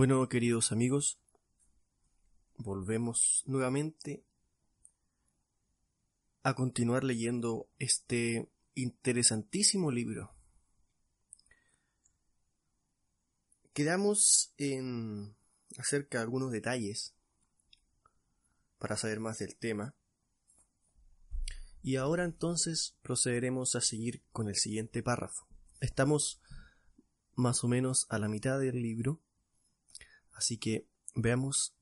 Bueno, queridos amigos, volvemos nuevamente a continuar leyendo este interesantísimo libro. Quedamos en acerca de algunos detalles para saber más del tema. Y ahora entonces procederemos a seguir con el siguiente párrafo. Estamos más o menos a la mitad del libro Así que veamos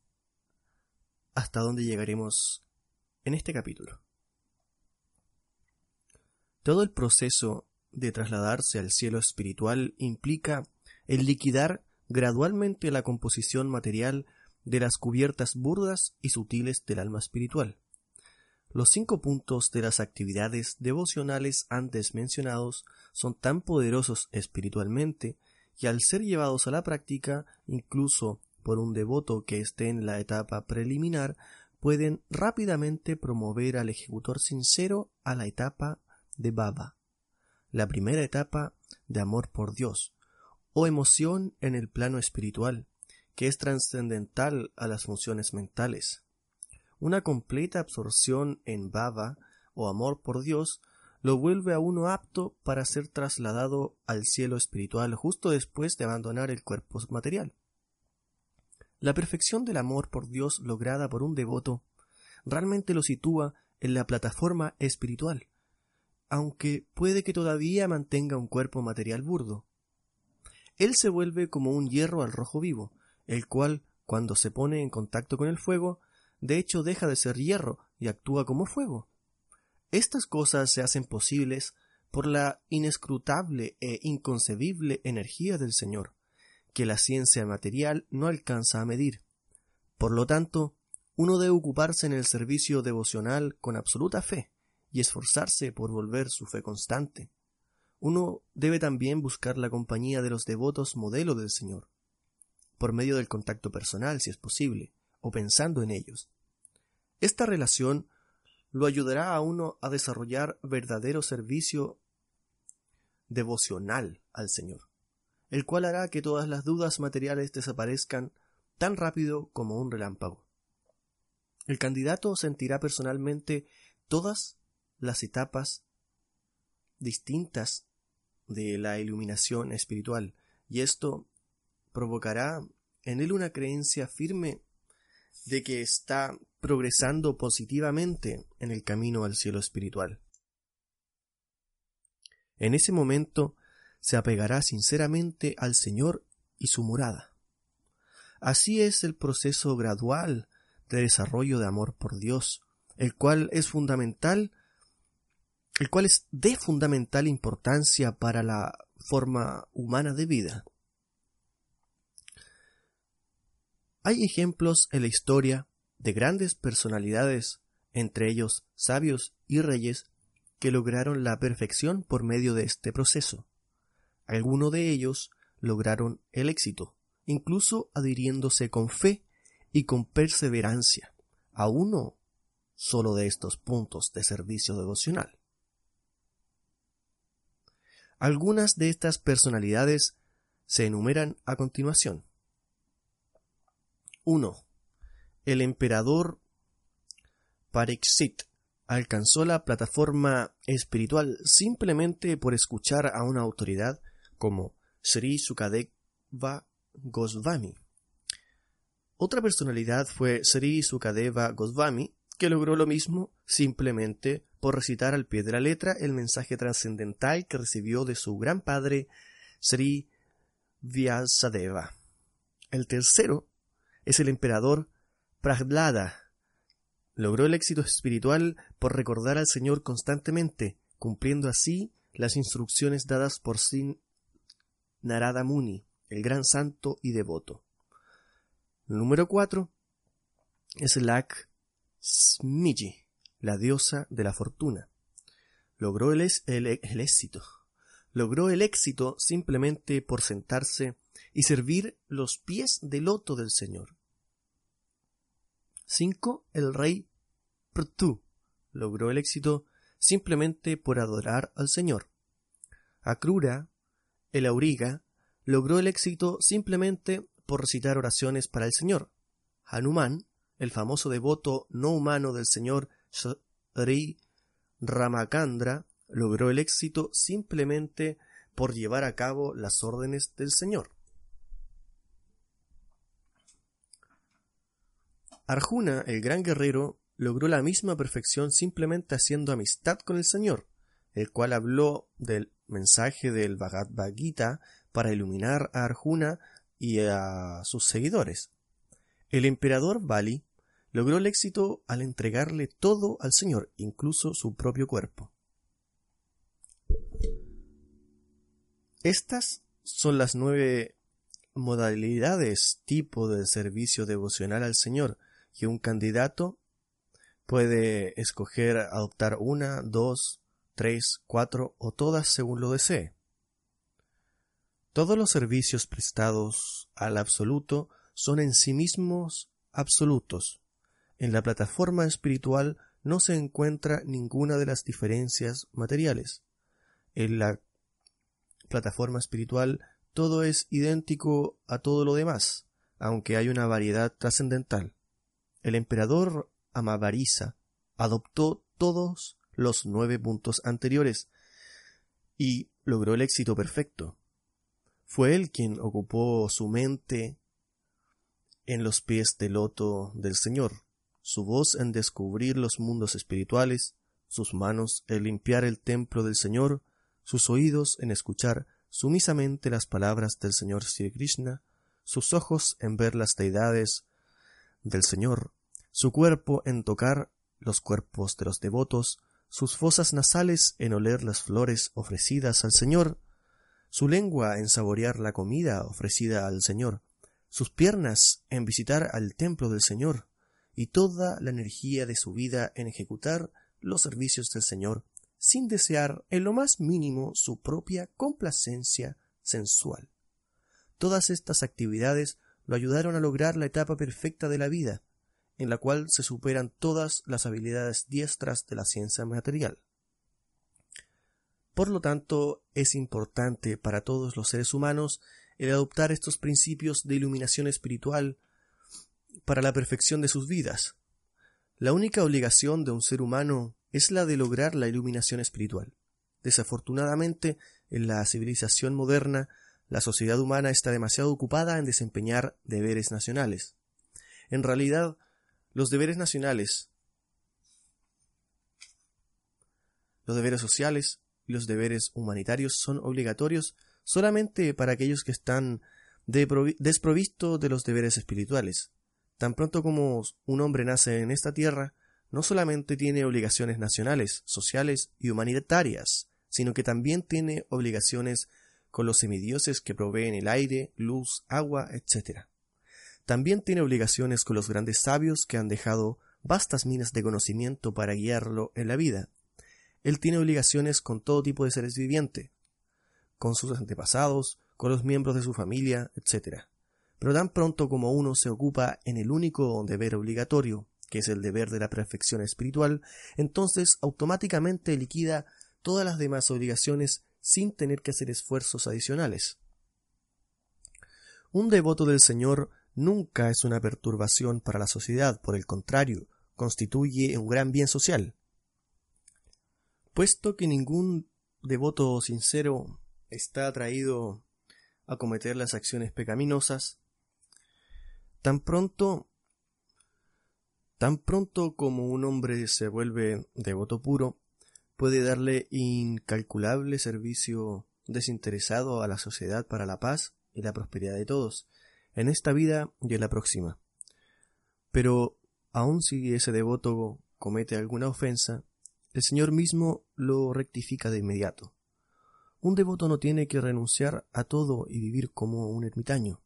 hasta dónde llegaremos en este capítulo. Todo el proceso de trasladarse al cielo espiritual implica el liquidar gradualmente la composición material de las cubiertas burdas y sutiles del alma espiritual. Los cinco puntos de las actividades devocionales antes mencionados son tan poderosos espiritualmente y al ser llevados a la práctica, incluso por un devoto que esté en la etapa preliminar pueden rápidamente promover al ejecutor sincero a la etapa de baba, la primera etapa de amor por Dios, o emoción en el plano espiritual, que es trascendental a las funciones mentales. Una completa absorción en baba o amor por Dios lo vuelve a uno apto para ser trasladado al cielo espiritual justo después de abandonar el cuerpo material. La perfección del amor por Dios lograda por un devoto realmente lo sitúa en la plataforma espiritual, aunque puede que todavía mantenga un cuerpo material burdo. Él se vuelve como un hierro al rojo vivo, el cual, cuando se pone en contacto con el fuego, de hecho deja de ser hierro y actúa como fuego. Estas cosas se hacen posibles por la inescrutable e inconcebible energía del Señor que la ciencia material no alcanza a medir. Por lo tanto, uno debe ocuparse en el servicio devocional con absoluta fe y esforzarse por volver su fe constante. Uno debe también buscar la compañía de los devotos modelo del Señor, por medio del contacto personal, si es posible, o pensando en ellos. Esta relación lo ayudará a uno a desarrollar verdadero servicio devocional al Señor el cual hará que todas las dudas materiales desaparezcan tan rápido como un relámpago. El candidato sentirá personalmente todas las etapas distintas de la iluminación espiritual, y esto provocará en él una creencia firme de que está progresando positivamente en el camino al cielo espiritual. En ese momento se apegará sinceramente al Señor y su morada. Así es el proceso gradual de desarrollo de amor por Dios, el cual es fundamental, el cual es de fundamental importancia para la forma humana de vida. Hay ejemplos en la historia de grandes personalidades, entre ellos sabios y reyes, que lograron la perfección por medio de este proceso. Algunos de ellos lograron el éxito, incluso adhiriéndose con fe y con perseverancia a uno solo de estos puntos de servicio devocional. Algunas de estas personalidades se enumeran a continuación. 1. El emperador Parexit alcanzó la plataforma espiritual simplemente por escuchar a una autoridad como Sri Sukadeva Goswami. Otra personalidad fue Sri Sukadeva Goswami, que logró lo mismo simplemente por recitar al pie de la letra el mensaje trascendental que recibió de su gran padre Sri Vyasadeva. El tercero es el emperador Prahlada. Logró el éxito espiritual por recordar al Señor constantemente, cumpliendo así las instrucciones dadas por Sin Narada Muni, el gran santo y devoto. Número 4 es Lak Smiji, la diosa de la fortuna. Logró el, el éxito. Logró el éxito simplemente por sentarse y servir los pies de loto del Señor. 5. El rey Prtu logró el éxito simplemente por adorar al Señor. Akrura, el auriga, logró el éxito simplemente por recitar oraciones para el Señor. Hanuman, el famoso devoto no humano del Señor Sri Ramakandra, logró el éxito simplemente por llevar a cabo las órdenes del Señor. Arjuna, el gran guerrero, logró la misma perfección simplemente haciendo amistad con el Señor, el cual habló del mensaje del Bhagavad Gita para iluminar a Arjuna y a sus seguidores. El emperador Bali logró el éxito al entregarle todo al Señor, incluso su propio cuerpo. Estas son las nueve modalidades tipo de servicio devocional al Señor que un candidato puede escoger adoptar una, dos, tres, cuatro o todas según lo desee. Todos los servicios prestados al absoluto son en sí mismos absolutos. En la plataforma espiritual no se encuentra ninguna de las diferencias materiales. En la plataforma espiritual todo es idéntico a todo lo demás, aunque hay una variedad trascendental. El emperador Amavarisa adoptó todos los nueve puntos anteriores y logró el éxito perfecto. Fue él quien ocupó su mente en los pies del loto del Señor, su voz en descubrir los mundos espirituales, sus manos en limpiar el templo del Señor, sus oídos en escuchar sumisamente las palabras del Señor Sri Krishna, sus ojos en ver las deidades del Señor, su cuerpo en tocar los cuerpos de los devotos, sus fosas nasales en oler las flores ofrecidas al Señor, su lengua en saborear la comida ofrecida al Señor, sus piernas en visitar al templo del Señor, y toda la energía de su vida en ejecutar los servicios del Señor, sin desear en lo más mínimo su propia complacencia sensual. Todas estas actividades lo ayudaron a lograr la etapa perfecta de la vida, en la cual se superan todas las habilidades diestras de la ciencia material. Por lo tanto, es importante para todos los seres humanos el adoptar estos principios de iluminación espiritual para la perfección de sus vidas. La única obligación de un ser humano es la de lograr la iluminación espiritual. Desafortunadamente, en la civilización moderna, la sociedad humana está demasiado ocupada en desempeñar deberes nacionales. En realidad, los deberes nacionales, los deberes sociales y los deberes humanitarios son obligatorios solamente para aquellos que están desprovistos de los deberes espirituales. Tan pronto como un hombre nace en esta tierra, no solamente tiene obligaciones nacionales, sociales y humanitarias, sino que también tiene obligaciones con los semidioses que proveen el aire, luz, agua, etc. También tiene obligaciones con los grandes sabios que han dejado vastas minas de conocimiento para guiarlo en la vida. Él tiene obligaciones con todo tipo de seres vivientes, con sus antepasados, con los miembros de su familia, etc. Pero tan pronto como uno se ocupa en el único deber obligatorio, que es el deber de la perfección espiritual, entonces automáticamente liquida todas las demás obligaciones sin tener que hacer esfuerzos adicionales. Un devoto del Señor nunca es una perturbación para la sociedad, por el contrario, constituye un gran bien social. Puesto que ningún devoto sincero está atraído a cometer las acciones pecaminosas, tan pronto tan pronto como un hombre se vuelve devoto puro, puede darle incalculable servicio desinteresado a la sociedad para la paz y la prosperidad de todos, en esta vida y en la próxima. Pero aun si ese devoto comete alguna ofensa, el Señor mismo lo rectifica de inmediato. Un devoto no tiene que renunciar a todo y vivir como un ermitaño.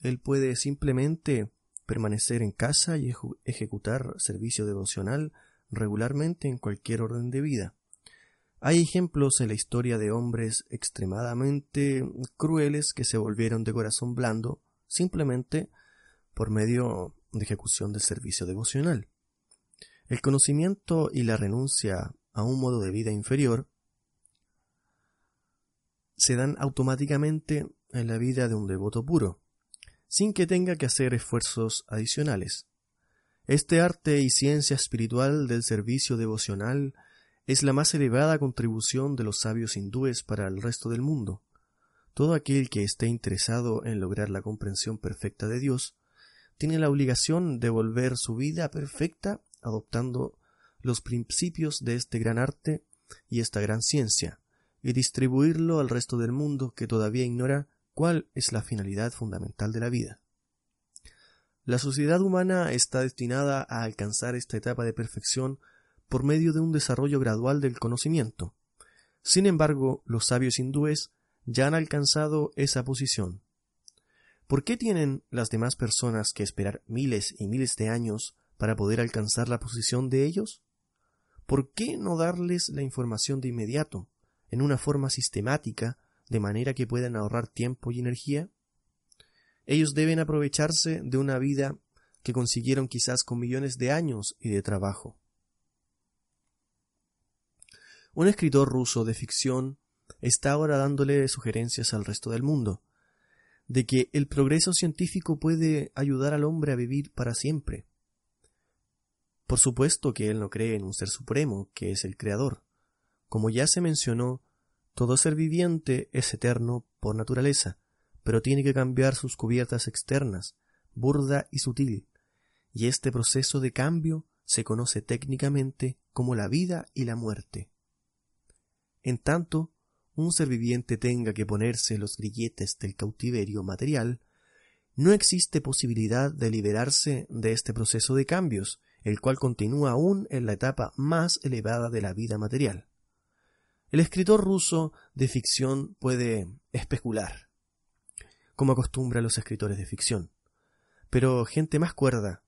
Él puede simplemente permanecer en casa y ejecutar servicio devocional regularmente en cualquier orden de vida. Hay ejemplos en la historia de hombres extremadamente crueles que se volvieron de corazón blando simplemente por medio de ejecución del servicio devocional. El conocimiento y la renuncia a un modo de vida inferior se dan automáticamente en la vida de un devoto puro, sin que tenga que hacer esfuerzos adicionales. Este arte y ciencia espiritual del servicio devocional es la más elevada contribución de los sabios hindúes para el resto del mundo. Todo aquel que esté interesado en lograr la comprensión perfecta de Dios tiene la obligación de volver su vida perfecta adoptando los principios de este gran arte y esta gran ciencia, y distribuirlo al resto del mundo que todavía ignora cuál es la finalidad fundamental de la vida. La sociedad humana está destinada a alcanzar esta etapa de perfección por medio de un desarrollo gradual del conocimiento. Sin embargo, los sabios hindúes ya han alcanzado esa posición. ¿Por qué tienen las demás personas que esperar miles y miles de años para poder alcanzar la posición de ellos? ¿Por qué no darles la información de inmediato, en una forma sistemática, de manera que puedan ahorrar tiempo y energía? Ellos deben aprovecharse de una vida que consiguieron quizás con millones de años y de trabajo. Un escritor ruso de ficción está ahora dándole sugerencias al resto del mundo, de que el progreso científico puede ayudar al hombre a vivir para siempre. Por supuesto que él no cree en un ser supremo, que es el Creador. Como ya se mencionó, todo ser viviente es eterno por naturaleza, pero tiene que cambiar sus cubiertas externas, burda y sutil, y este proceso de cambio se conoce técnicamente como la vida y la muerte. En tanto, un ser viviente tenga que ponerse los grilletes del cautiverio material, no existe posibilidad de liberarse de este proceso de cambios, el cual continúa aún en la etapa más elevada de la vida material. El escritor ruso de ficción puede especular, como acostumbra los escritores de ficción, pero gente más cuerda,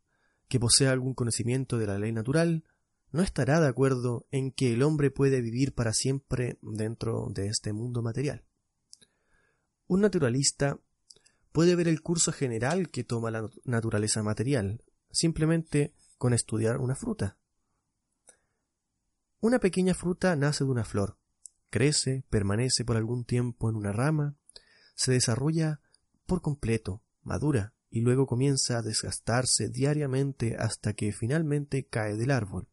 que posea algún conocimiento de la ley natural, no estará de acuerdo en que el hombre puede vivir para siempre dentro de este mundo material. Un naturalista puede ver el curso general que toma la naturaleza material, simplemente con estudiar una fruta. Una pequeña fruta nace de una flor, crece, permanece por algún tiempo en una rama, se desarrolla por completo, madura, y luego comienza a desgastarse diariamente hasta que finalmente cae del árbol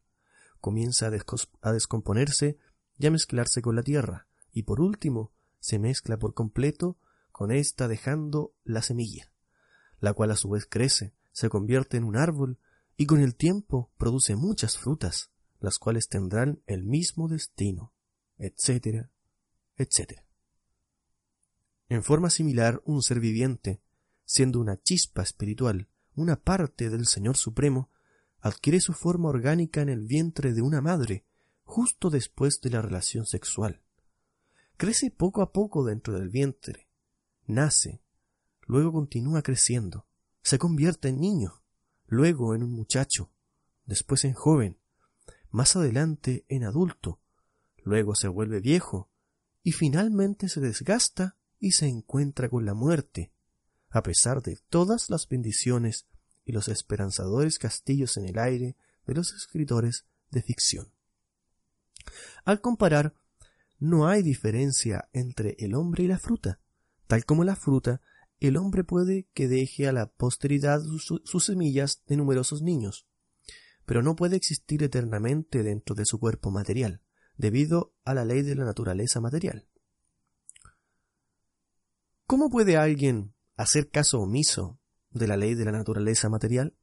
comienza a, descomponerse y a mezclarse con la tierra, y por último se mezcla por completo con ésta dejando la semilla, la cual a su vez crece, se convierte en un árbol y con el tiempo produce muchas frutas, las cuales tendrán el mismo destino, etcétera, etcétera. En forma similar, un ser viviente, siendo una chispa espiritual, una parte del Señor Supremo, adquiere su forma orgánica en el vientre de una madre, justo después de la relación sexual. Crece poco a poco dentro del vientre, nace, luego continúa creciendo, se convierte en niño, luego en un muchacho, después en joven, más adelante en adulto, luego se vuelve viejo, y finalmente se desgasta y se encuentra con la muerte, a pesar de todas las bendiciones y los esperanzadores castillos en el aire de los escritores de ficción. Al comparar, no hay diferencia entre el hombre y la fruta. Tal como la fruta, el hombre puede que deje a la posteridad sus semillas de numerosos niños, pero no puede existir eternamente dentro de su cuerpo material, debido a la ley de la naturaleza material. ¿Cómo puede alguien hacer caso omiso de la ley de la naturaleza material?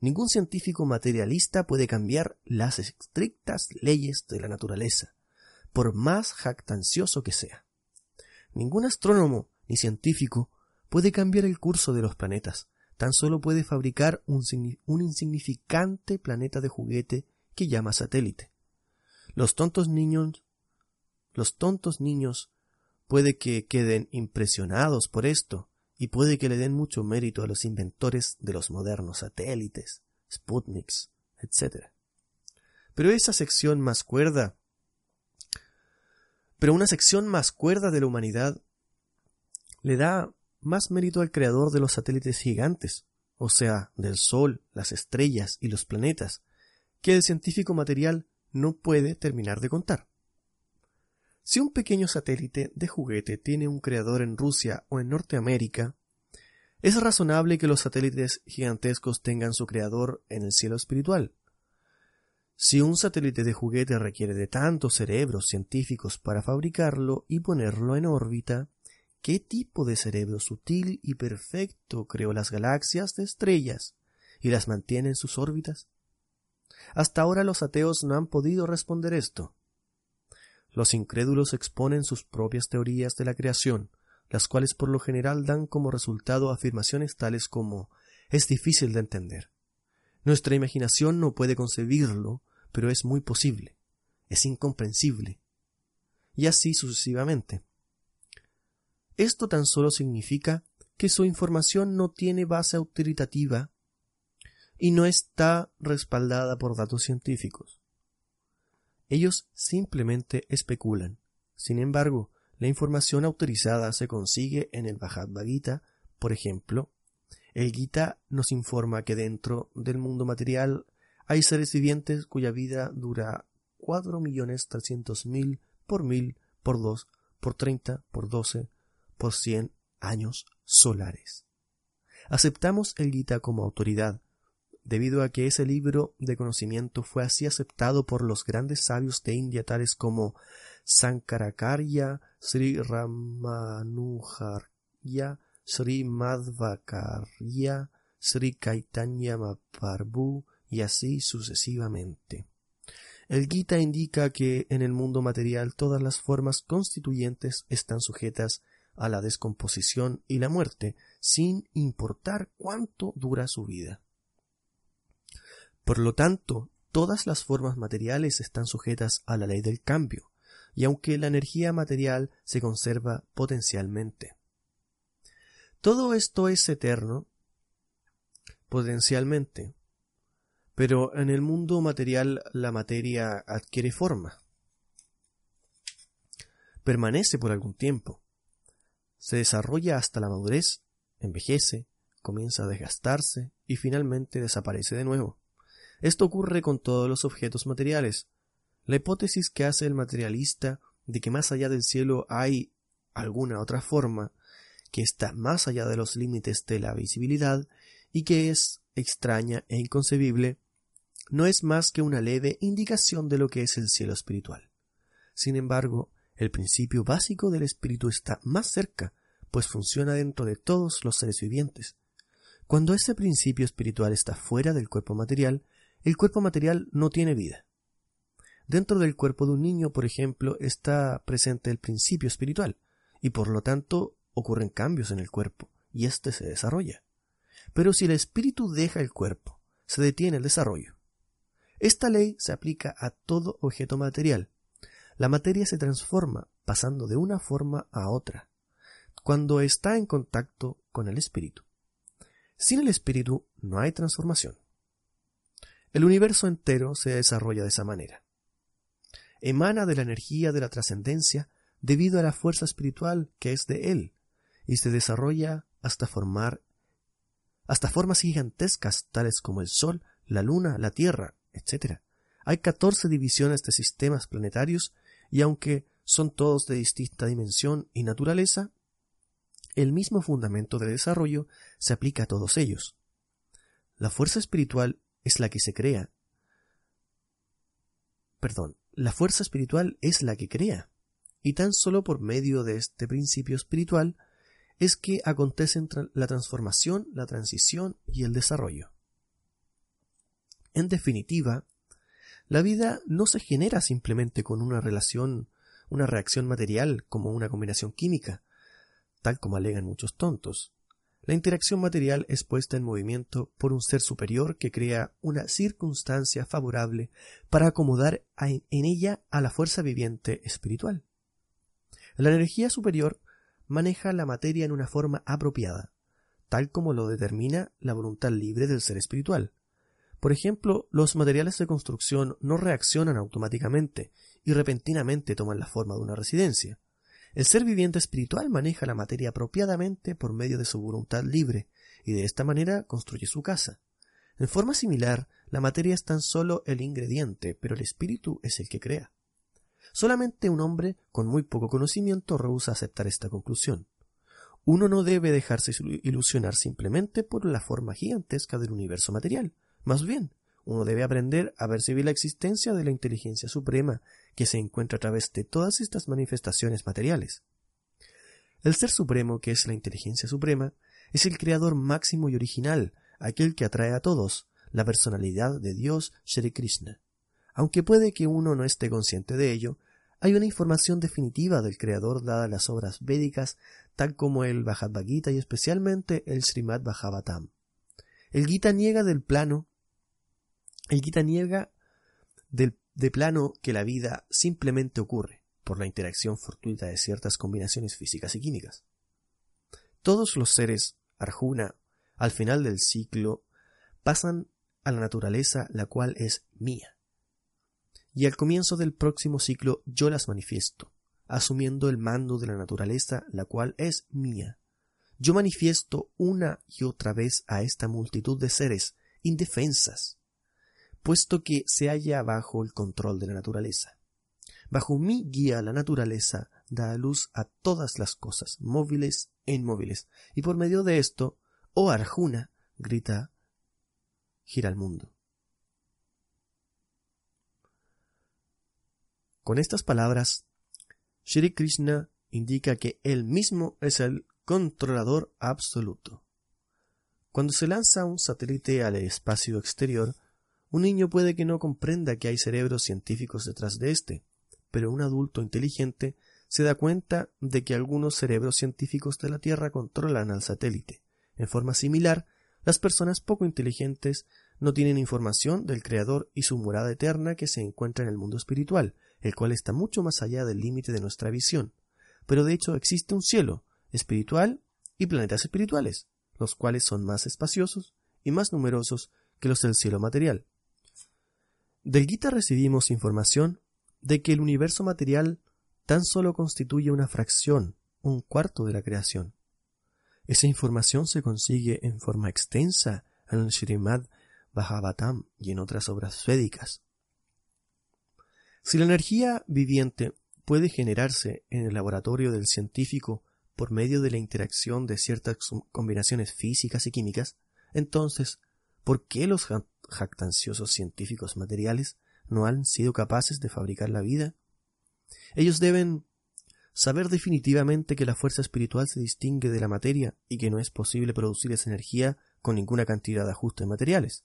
Ningún científico materialista puede cambiar las estrictas leyes de la naturaleza, por más jactancioso que sea. Ningún astrónomo ni científico puede cambiar el curso de los planetas, tan solo puede fabricar un, un, insignificante planeta de juguete que llama satélite. Los tontos niños Los tontos niños puede que queden impresionados por esto y puede que le den mucho mérito a los inventores de los modernos satélites, Sputniks, etc. Pero esa sección más cuerda, pero una sección más cuerda de la humanidad le da más mérito al creador de los satélites gigantes, o sea, del Sol, las estrellas y los planetas, que el científico material no puede terminar de contar. Si un pequeño satélite de juguete tiene un creador en Rusia o en Norteamérica, es razonable que los satélites gigantescos tengan su creador en el cielo espiritual. Si un satélite de juguete requiere de tantos cerebros científicos para fabricarlo y ponerlo en órbita, ¿Qué tipo de cerebro sutil y perfecto creó las galaxias de estrellas y las mantiene en sus órbitas? Hasta ahora los ateos no han podido responder esto. Los incrédulos exponen sus propias teorías de la creación, las cuales por lo general dan como resultado afirmaciones tales como es difícil de entender. Nuestra imaginación no puede concebirlo, pero es muy posible. Es incomprensible. Y así sucesivamente. Esto tan solo significa que su información no tiene base autoritativa y no está respaldada por datos científicos. Ellos simplemente especulan. Sin embargo, la información autorizada se consigue en el Bhagavad Gita, por ejemplo. El Gita nos informa que dentro del mundo material hay seres vivientes cuya vida dura cuatro millones trescientos mil por mil por dos por treinta por doce por cien años solares. Aceptamos el Gita como autoridad, debido a que ese libro de conocimiento fue así aceptado por los grandes sabios de India tales como Sankarakarya, Sri Ramanujarya, Sri Madhvakarya, Sri Caitanya Mahaprabhu y así sucesivamente. El Gita indica que en el mundo material todas las formas constituyentes están sujetas a la descomposición y la muerte, sin importar cuánto dura su vida. Por lo tanto, todas las formas materiales están sujetas a la ley del cambio, y aunque la energía material se conserva potencialmente. Todo esto es eterno, potencialmente, pero en el mundo material la materia adquiere forma. Permanece por algún tiempo, se desarrolla hasta la madurez, envejece, comienza a desgastarse y finalmente desaparece de nuevo. Esto ocurre con todos los objetos materiales. La hipótesis que hace el materialista de que más allá del cielo hay alguna otra forma que está más allá de los límites de la visibilidad y que es extraña e inconcebible, no es más que una leve indicación de lo que es el cielo espiritual. Sin embargo, el principio básico del espíritu está más cerca, pues funciona dentro de todos los seres vivientes. Cuando ese principio espiritual está fuera del cuerpo material, el cuerpo material no tiene vida. Dentro del cuerpo de un niño, por ejemplo, está presente el principio espiritual, y por lo tanto ocurren cambios en el cuerpo, y éste se desarrolla. Pero si el espíritu deja el cuerpo, se detiene el desarrollo. Esta ley se aplica a todo objeto material, la materia se transforma pasando de una forma a otra, cuando está en contacto con el espíritu. Sin el espíritu no hay transformación. El universo entero se desarrolla de esa manera. Emana de la energía de la trascendencia debido a la fuerza espiritual que es de él, y se desarrolla hasta formar hasta formas gigantescas tales como el Sol, la Luna, la Tierra, etc. Hay catorce divisiones de sistemas planetarios y aunque son todos de distinta dimensión y naturaleza, el mismo fundamento de desarrollo se aplica a todos ellos. La fuerza espiritual es la que se crea. Perdón, la fuerza espiritual es la que crea. Y tan solo por medio de este principio espiritual es que acontecen la transformación, la transición y el desarrollo. En definitiva, la vida no se genera simplemente con una relación, una reacción material como una combinación química, tal como alegan muchos tontos. La interacción material es puesta en movimiento por un ser superior que crea una circunstancia favorable para acomodar en ella a la fuerza viviente espiritual. La energía superior maneja la materia en una forma apropiada, tal como lo determina la voluntad libre del ser espiritual. Por ejemplo, los materiales de construcción no reaccionan automáticamente y repentinamente toman la forma de una residencia. El ser viviente espiritual maneja la materia apropiadamente por medio de su voluntad libre y de esta manera construye su casa. En forma similar, la materia es tan solo el ingrediente, pero el espíritu es el que crea. Solamente un hombre con muy poco conocimiento rehúsa aceptar esta conclusión. Uno no debe dejarse ilusionar simplemente por la forma gigantesca del universo material, más bien, uno debe aprender a percibir la existencia de la inteligencia suprema que se encuentra a través de todas estas manifestaciones materiales. El Ser Supremo, que es la inteligencia suprema, es el creador máximo y original, aquel que atrae a todos, la personalidad de Dios Shri Krishna. Aunque puede que uno no esté consciente de ello, hay una información definitiva del creador dada las obras védicas, tal como el Bhagavad Gita y especialmente el Srimad Bhagavatam. El Gita niega del plano el Gita niega de plano que la vida simplemente ocurre por la interacción fortuita de ciertas combinaciones físicas y químicas. Todos los seres, Arjuna, al final del ciclo, pasan a la naturaleza la cual es mía. Y al comienzo del próximo ciclo yo las manifiesto, asumiendo el mando de la naturaleza la cual es mía. Yo manifiesto una y otra vez a esta multitud de seres indefensas, puesto que se halla bajo el control de la naturaleza. Bajo mi guía la naturaleza da a luz a todas las cosas, móviles e inmóviles, y por medio de esto, oh Arjuna, grita, gira el mundo. Con estas palabras, Shri Krishna indica que él mismo es el controlador absoluto. Cuando se lanza un satélite al espacio exterior, un niño puede que no comprenda que hay cerebros científicos detrás de éste, pero un adulto inteligente se da cuenta de que algunos cerebros científicos de la Tierra controlan al satélite. En forma similar, las personas poco inteligentes no tienen información del Creador y su morada eterna que se encuentra en el mundo espiritual, el cual está mucho más allá del límite de nuestra visión. Pero de hecho existe un cielo espiritual y planetas espirituales, los cuales son más espaciosos y más numerosos que los del cielo material. Del Gita recibimos información de que el universo material tan solo constituye una fracción, un cuarto de la creación. Esa información se consigue en forma extensa en el Srimad Bhagavatam y en otras obras védicas. Si la energía viviente puede generarse en el laboratorio del científico por medio de la interacción de ciertas combinaciones físicas y químicas, entonces, ¿por qué los jactanciosos científicos materiales no han sido capaces de fabricar la vida? Ellos deben saber definitivamente que la fuerza espiritual se distingue de la materia y que no es posible producir esa energía con ninguna cantidad de ajustes materiales.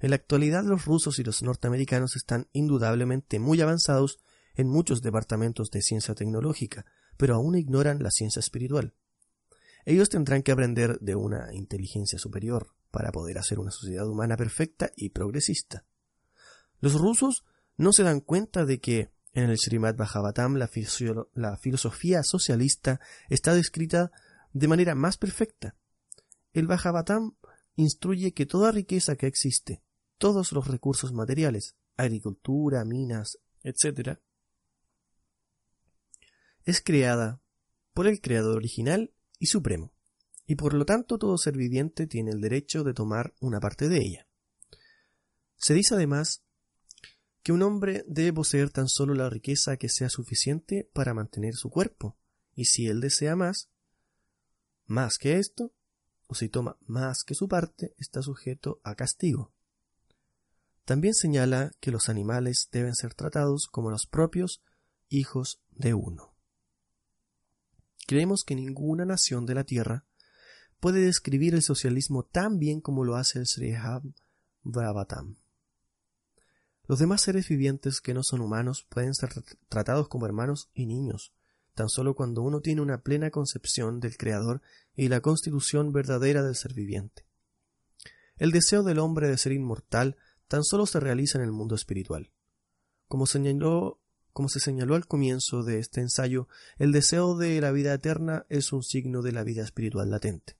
En la actualidad los rusos y los norteamericanos están indudablemente muy avanzados en muchos departamentos de ciencia tecnológica, pero aún ignoran la ciencia espiritual. Ellos tendrán que aprender de una inteligencia superior, para poder hacer una sociedad humana perfecta y progresista. Los rusos no se dan cuenta de que en el Srimad Bhagavatam la, filosofía socialista está descrita de manera más perfecta. El Bhagavatam instruye que toda riqueza que existe, todos los recursos materiales, agricultura, minas, etc., es creada por el creador original y supremo y por lo tanto todo ser viviente tiene el derecho de tomar una parte de ella. Se dice además que un hombre debe poseer tan solo la riqueza que sea suficiente para mantener su cuerpo, y si él desea más, más que esto, o si toma más que su parte, está sujeto a castigo. También señala que los animales deben ser tratados como los propios hijos de uno. Creemos que ninguna nación de la tierra puede describir el socialismo tan bien como lo hace el Srihab Bhavatam. Los demás seres vivientes que no son humanos pueden ser tratados como hermanos y niños, tan solo cuando uno tiene una plena concepción del Creador y la constitución verdadera del ser viviente. El deseo del hombre de ser inmortal tan solo se realiza en el mundo espiritual. Como como se señaló al comienzo de este ensayo, el deseo de la vida eterna es un signo de la vida espiritual latente.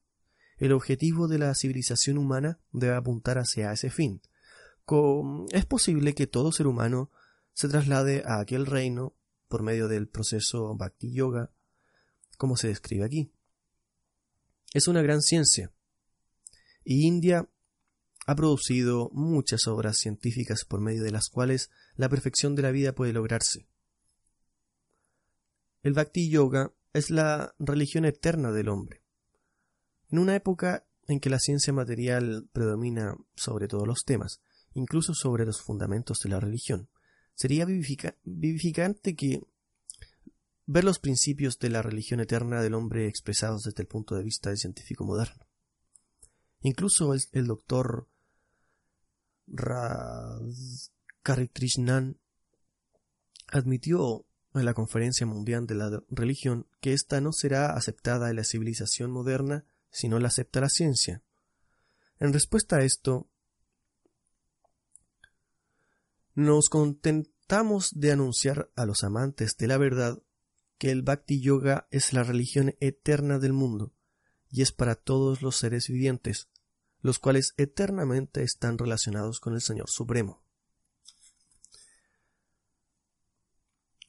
El objetivo de la civilización humana debe apuntar hacia ese fin. Es posible que todo ser humano se traslade a aquel reino por medio del proceso Bhakti Yoga, como se describe aquí. Es una gran ciencia, y India ha producido muchas obras científicas por medio de las cuales la perfección de la vida puede lograrse. El Bhakti Yoga es la religión eterna del hombre. En una época en que la ciencia material predomina sobre todos los temas, incluso sobre los fundamentos de la religión, sería vivificante que ver los principios de la religión eterna del hombre expresados desde el punto de vista del científico moderno. Incluso el, doctor Radhakrishnan admitió en la Conferencia Mundial de la Religión que ésta no será aceptada en la civilización moderna si no la acepta la ciencia. En respuesta a esto, nos contentamos de anunciar a los amantes de la verdad que el Bhakti Yoga es la religión eterna del mundo y es para todos los seres vivientes, los cuales eternamente están relacionados con el Señor Supremo.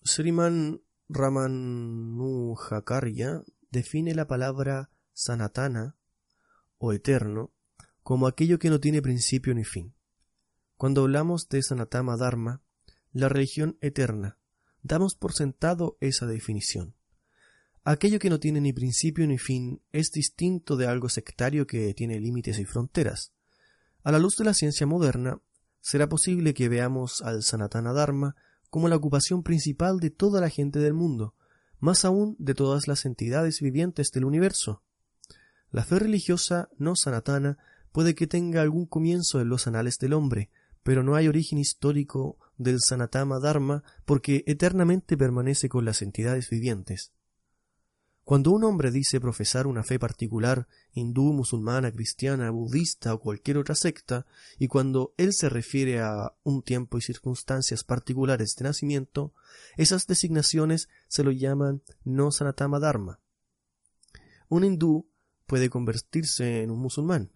Sriman Ramanujakarya define la palabra sanatana o eterno como aquello que no tiene principio ni fin. Cuando hablamos de Sanatama Dharma, la religión eterna, damos por sentado esa definición. Aquello que no tiene ni principio ni fin es distinto de algo sectario que tiene límites y fronteras. A la luz de la ciencia moderna, será posible que veamos al Sanatana Dharma como la ocupación principal de toda la gente del mundo, más aún de todas las entidades vivientes del universo. La fe religiosa no sanatana puede que tenga algún comienzo en los anales del hombre, pero no hay origen histórico del Sanatama Dharma porque eternamente permanece con las entidades vivientes. Cuando un hombre dice profesar una fe particular, hindú, musulmana, cristiana, budista o cualquier otra secta, y cuando él se refiere a un tiempo y circunstancias particulares de nacimiento, esas designaciones se lo llaman no sanatama dharma. Un hindú puede convertirse en un musulmán.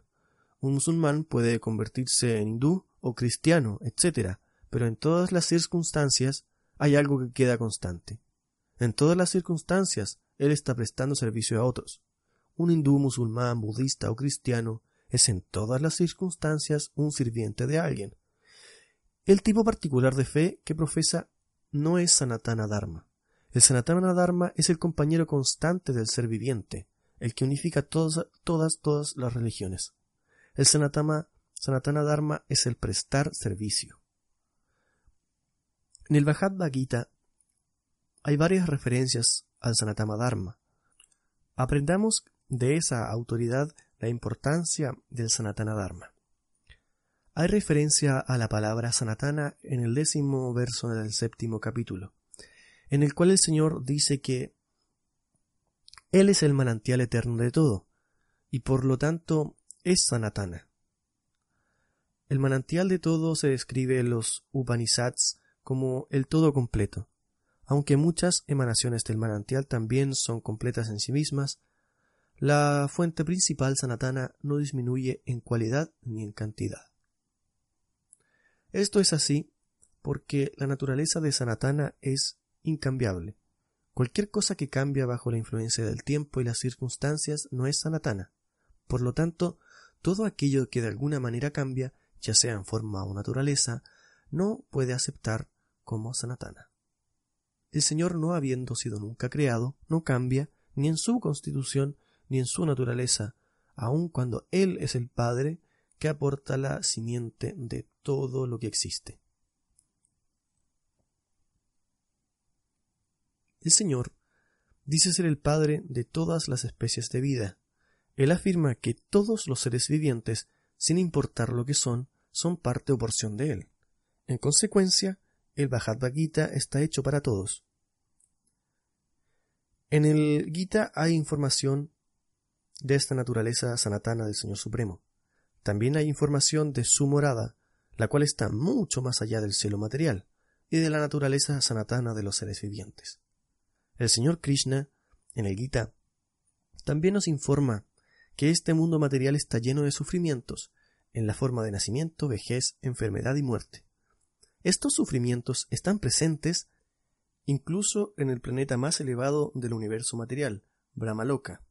Un musulmán puede convertirse en hindú o cristiano, etc. Pero en todas las circunstancias hay algo que queda constante. En todas las circunstancias él está prestando servicio a otros. Un hindú, musulmán, budista o cristiano es en todas las circunstancias un sirviente de alguien. El tipo particular de fe que profesa no es Sanatana Dharma. El Sanatana Dharma es el compañero constante del ser viviente, el que unifica todas, todas, todas las religiones. El Sanatana, Sanatana Dharma es el prestar servicio. En el Bhagavad Gita hay varias referencias al Sanatama Dharma. Aprendamos de esa autoridad la importancia del Sanatana Dharma. Hay referencia a la palabra Sanatana en el décimo verso del séptimo capítulo, en el cual el Señor dice que Él es el manantial eterno de todo, y por lo tanto es Sanatana. El manantial de todo se describe en los Upanishads como el todo completo, aunque muchas emanaciones del manantial también son completas en sí mismas, la fuente principal sanatana no disminuye en cualidad ni en cantidad. Esto es así porque la naturaleza de sanatana es incambiable. Cualquier cosa que cambia bajo la influencia del tiempo y las circunstancias no es sanatana. Por lo tanto, todo aquello que de alguna manera cambia, ya sea en forma o naturaleza, no puede aceptar como sanatana. El Señor, no habiendo sido nunca creado, no cambia ni en su constitución ni en su naturaleza, aun cuando Él es el Padre que aporta la simiente de todo lo que existe. El Señor dice ser el Padre de todas las especies de vida. Él afirma que todos los seres vivientes, sin importar lo que son, son parte o porción de Él. En consecuencia, el Bhagavad Gita está hecho para todos. En el Gita hay información de esta naturaleza sanatana del Señor Supremo. También hay información de su morada, la cual está mucho más allá del cielo material. y de la naturaleza sanatana de los seres vivientes. El señor Krishna, en el Gita, también nos informa que este mundo material está lleno de sufrimientos, en la forma de nacimiento, vejez, enfermedad y muerte. Estos sufrimientos están presentes incluso en el planeta más elevado del universo material, Brahmaloka.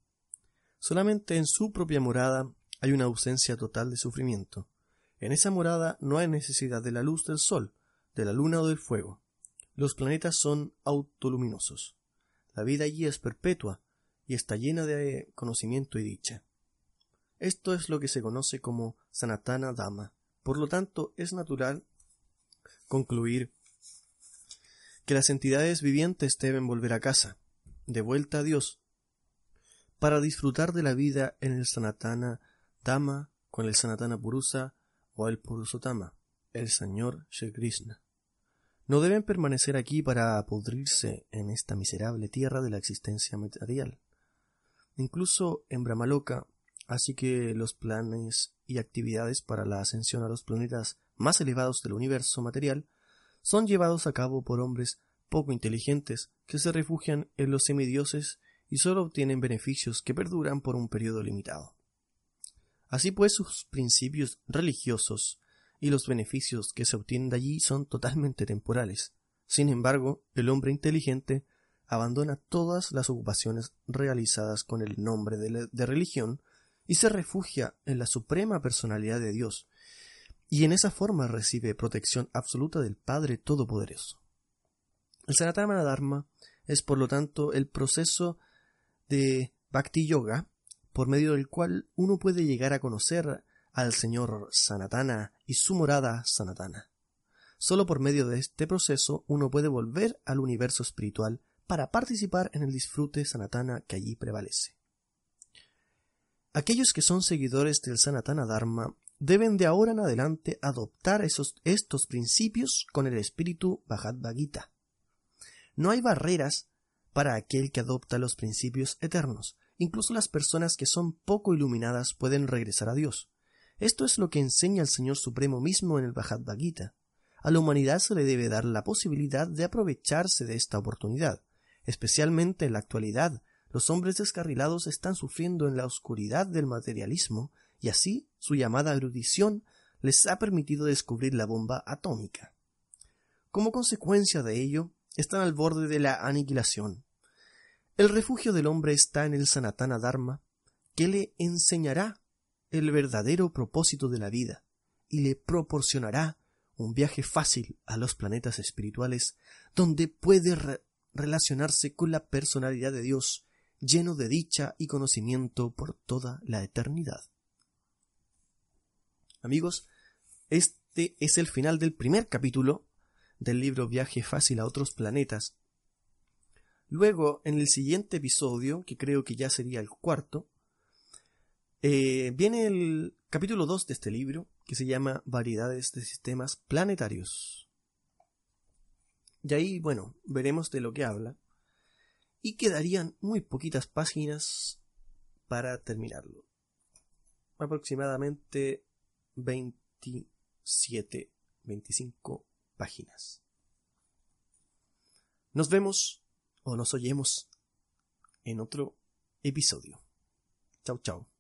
Solamente en su propia morada hay una ausencia total de sufrimiento. En esa morada no hay necesidad de la luz del sol, de la luna o del fuego. Los planetas son autoluminosos. La vida allí es perpetua y está llena de conocimiento y dicha. Esto es lo que se conoce como Sanatana Dhamma. Por lo tanto, es natural concluir que las entidades vivientes deben volver a casa, de vuelta a Dios, para disfrutar de la vida en el Sanatana Dhamma con el Sanatana Purusa o el Purushotama, el Señor Shri Krishna. No deben permanecer aquí para pudrirse en esta miserable tierra de la existencia material. Incluso en Brahmaloka, así que los planes y actividades para la ascensión a los planetas más elevados del universo material son llevados a cabo por hombres poco inteligentes que se refugian en los semidioses y solo obtienen beneficios que perduran por un periodo limitado. Así pues, sus principios religiosos y los beneficios que se obtienen de allí son totalmente temporales. Sin embargo, el hombre inteligente abandona todas las ocupaciones realizadas con el nombre de, de, religión y se refugia en la suprema personalidad de Dios, y en esa forma recibe protección absoluta del Padre Todopoderoso. El Sanatana Dharma es, por lo tanto, el proceso de Bhakti Yoga por medio del cual uno puede llegar a conocer al Señor Sanatana y su morada Sanatana. Solo por medio de este proceso uno puede volver al universo espiritual para participar en el disfrute Sanatana que allí prevalece. Aquellos que son seguidores del Sanatana Dharma deben de ahora en adelante adoptar estos principios con el espíritu Bhagavad Gita. No hay barreras para aquel que adopta los principios eternos, Incluso las personas que son poco iluminadas pueden regresar a Dios. Esto es lo que enseña el Señor Supremo mismo en el Bhagavad Gita. A la humanidad se le debe dar la posibilidad de aprovecharse de esta oportunidad. Especialmente en la actualidad, los hombres descarrilados están sufriendo en la oscuridad del materialismo y así su llamada erudición les ha permitido descubrir la bomba atómica. Como consecuencia de ello, están al borde de la aniquilación. El refugio del hombre está en el Sanatana Dharma, que le enseñará el verdadero propósito de la vida y le proporcionará un viaje fácil a los planetas espirituales donde puede relacionarse con la personalidad de Dios lleno de dicha y conocimiento por toda la eternidad. Amigos, este es el final del primer capítulo del libro Viaje fácil a otros planetas Luego, en el siguiente episodio, que creo que ya sería el cuarto, eh, viene el capítulo 2 de este libro, que se llama Variedades de Sistemas Planetarios. Y ahí, bueno, veremos de lo que habla. Y quedarían muy poquitas páginas para terminarlo. Aproximadamente 27, 25 páginas. Nos vemos o nos oyemos en otro episodio. Chao, chao.